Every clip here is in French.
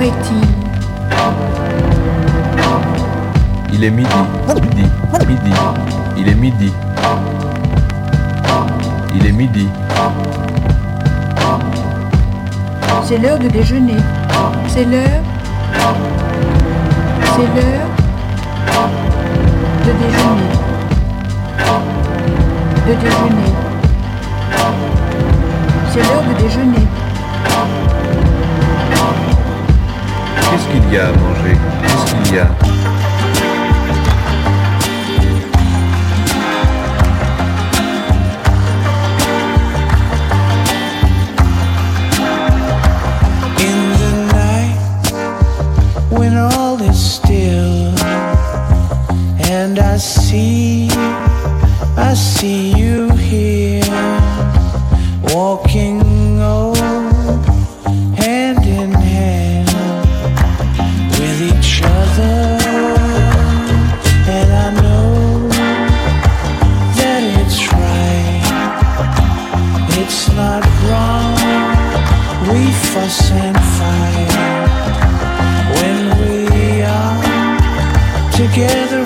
Est-il? Il est midi. Midi. Midi. Il est midi. Il est midi. C'est l'heure de déjeuner. C'est l'heure. C'est l'heure de déjeuner. De déjeuner. C'est l'heure de déjeuner. Qu'est-ce qu'il y a à manger Qu'est-ce qu'il y a we fuss and fight. When we are together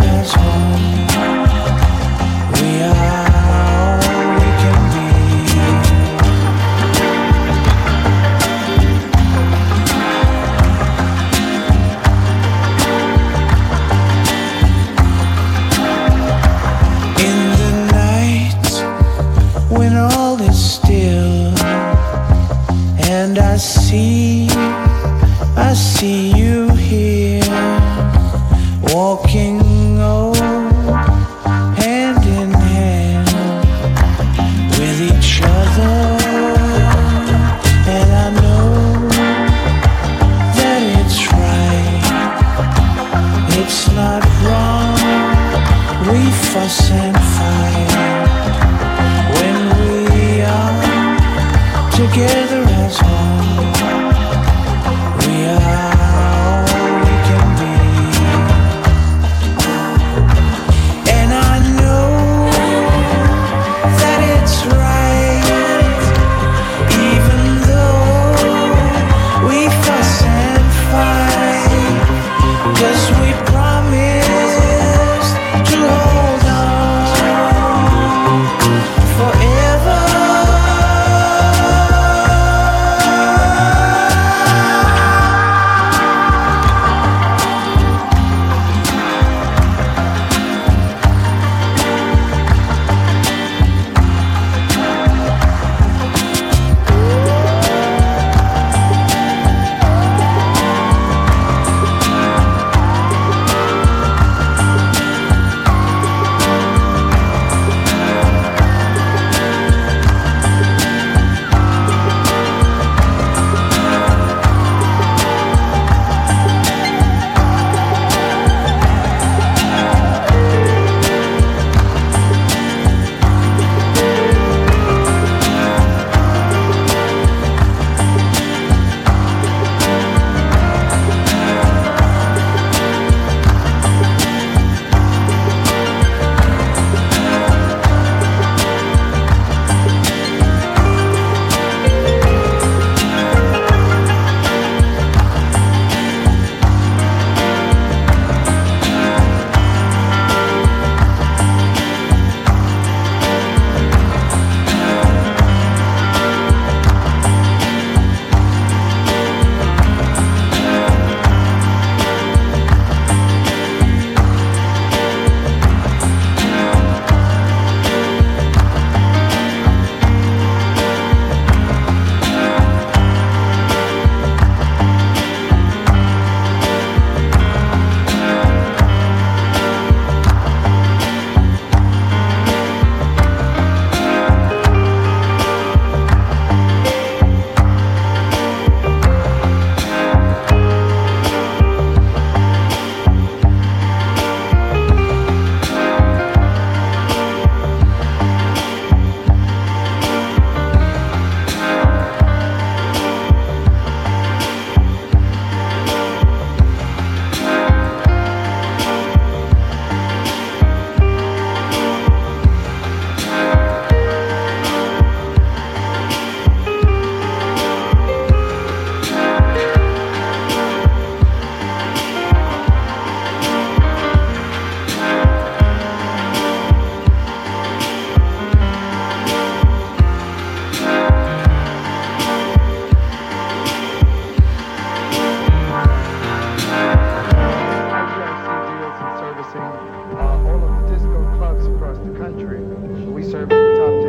the country. We service the top.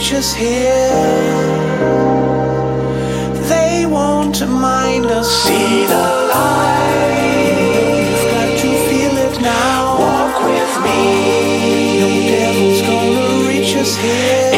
Us here. They won't mind us. See the light. You've got to feel it now. Walk with me. No devil's gonna reach us here.